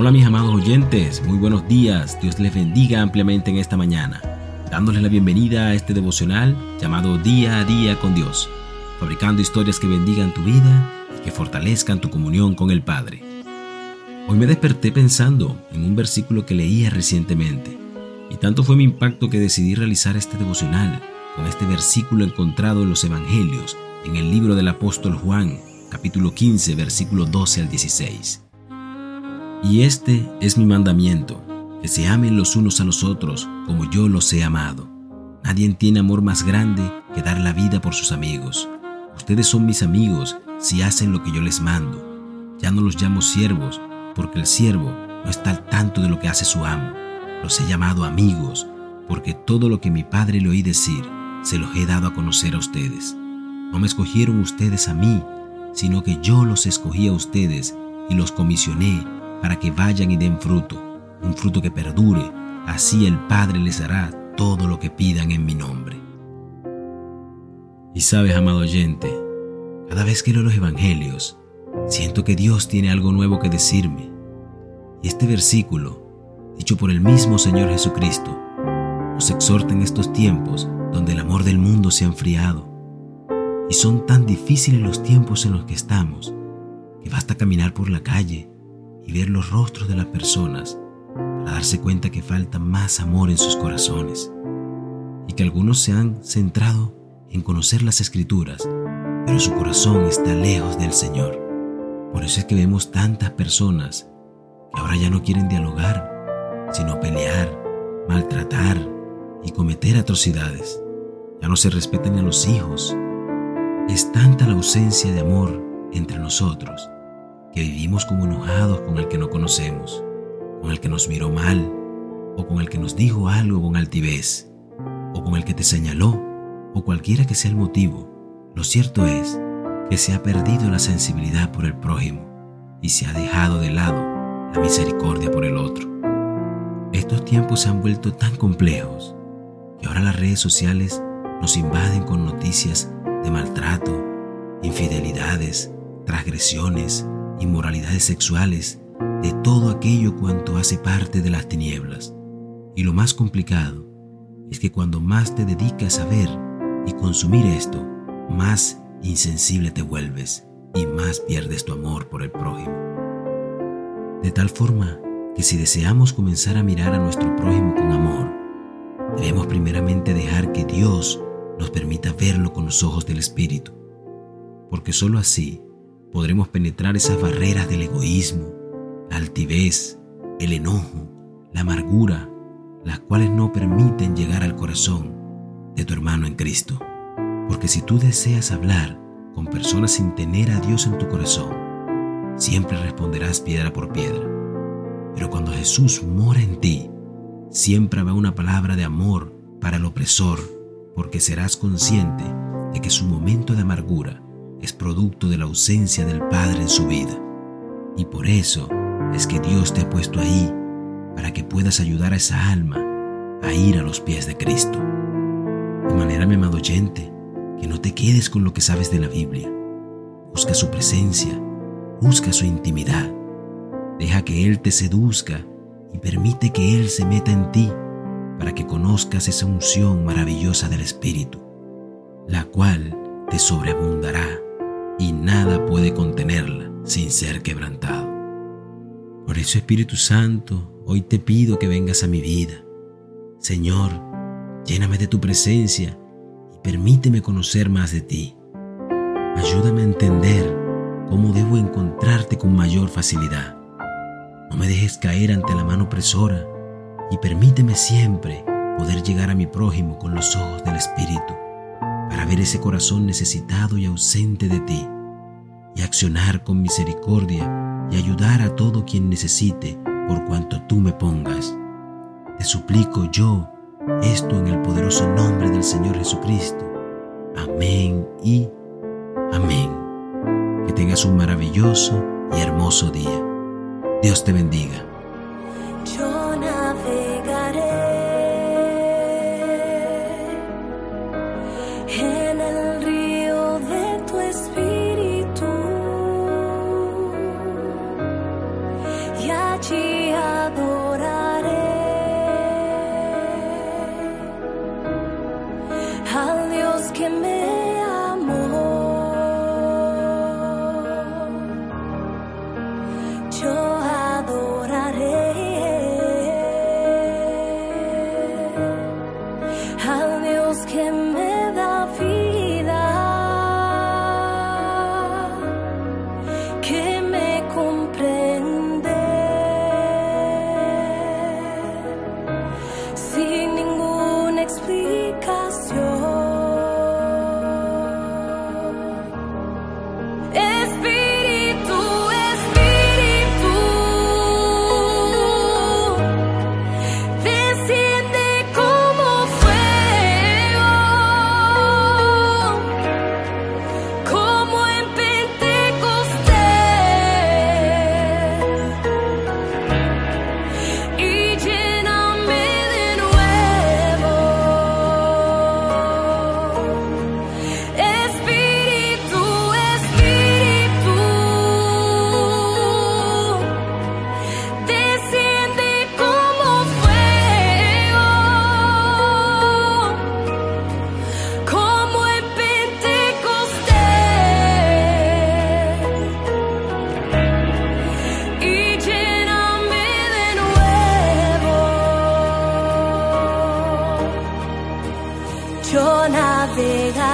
Hola mis amados oyentes, muy buenos días, Dios les bendiga ampliamente en esta mañana, dándoles la bienvenida a este devocional llamado Día a Día con Dios, fabricando historias que bendigan tu vida y que fortalezcan tu comunión con el Padre. Hoy me desperté pensando en un versículo que leía recientemente, y tanto fue mi impacto que decidí realizar este devocional con este versículo encontrado en los Evangelios, en el libro del apóstol Juan, capítulo 15, versículo 12 al 16. Y este es mi mandamiento, que se amen los unos a los otros como yo los he amado. Nadie tiene amor más grande que dar la vida por sus amigos. Ustedes son mis amigos si hacen lo que yo les mando. Ya no los llamo siervos, porque el siervo no está al tanto de lo que hace su amo. Los he llamado amigos, porque todo lo que mi padre le oí decir, se los he dado a conocer a ustedes. No me escogieron ustedes a mí, sino que yo los escogí a ustedes y los comisioné para que vayan y den fruto, un fruto que perdure, así el Padre les dará todo lo que pidan en mi nombre. Y sabes, amado oyente, cada vez que leo los Evangelios, siento que Dios tiene algo nuevo que decirme. Y este versículo, dicho por el mismo Señor Jesucristo, nos exhorta en estos tiempos donde el amor del mundo se ha enfriado. Y son tan difíciles los tiempos en los que estamos, que basta caminar por la calle y ver los rostros de las personas para darse cuenta que falta más amor en sus corazones y que algunos se han centrado en conocer las escrituras, pero su corazón está lejos del Señor. Por eso es que vemos tantas personas que ahora ya no quieren dialogar, sino pelear, maltratar y cometer atrocidades. Ya no se respetan a los hijos. Es tanta la ausencia de amor entre nosotros que vivimos como enojados con el que no conocemos, con el que nos miró mal, o con el que nos dijo algo con altivez, o con el que te señaló, o cualquiera que sea el motivo. Lo cierto es que se ha perdido la sensibilidad por el prójimo y se ha dejado de lado la misericordia por el otro. Estos tiempos se han vuelto tan complejos que ahora las redes sociales nos invaden con noticias de maltrato, infidelidades, transgresiones, inmoralidades sexuales, de todo aquello cuanto hace parte de las tinieblas. Y lo más complicado es que cuando más te dedicas a ver y consumir esto, más insensible te vuelves y más pierdes tu amor por el prójimo. De tal forma que si deseamos comenzar a mirar a nuestro prójimo con amor, debemos primeramente dejar que Dios nos permita verlo con los ojos del Espíritu, porque sólo así podremos penetrar esas barreras del egoísmo, la altivez, el enojo, la amargura, las cuales no permiten llegar al corazón de tu hermano en Cristo. Porque si tú deseas hablar con personas sin tener a Dios en tu corazón, siempre responderás piedra por piedra. Pero cuando Jesús mora en ti, siempre habrá una palabra de amor para el opresor, porque serás consciente de que su momento de amargura es producto de la ausencia del Padre en su vida. Y por eso es que Dios te ha puesto ahí para que puedas ayudar a esa alma a ir a los pies de Cristo. De manera, mi amado oyente, que no te quedes con lo que sabes de la Biblia. Busca su presencia, busca su intimidad. Deja que Él te seduzca y permite que Él se meta en ti para que conozcas esa unción maravillosa del Espíritu, la cual te sobreabundará y nada puede contenerla sin ser quebrantado. Por eso Espíritu Santo, hoy te pido que vengas a mi vida. Señor, lléname de tu presencia y permíteme conocer más de ti. Ayúdame a entender cómo debo encontrarte con mayor facilidad. No me dejes caer ante la mano opresora y permíteme siempre poder llegar a mi prójimo con los ojos del Espíritu para ver ese corazón necesitado y ausente de ti, y accionar con misericordia y ayudar a todo quien necesite por cuanto tú me pongas. Te suplico yo esto en el poderoso nombre del Señor Jesucristo. Amén y amén. Que tengas un maravilloso y hermoso día. Dios te bendiga. limit navegar.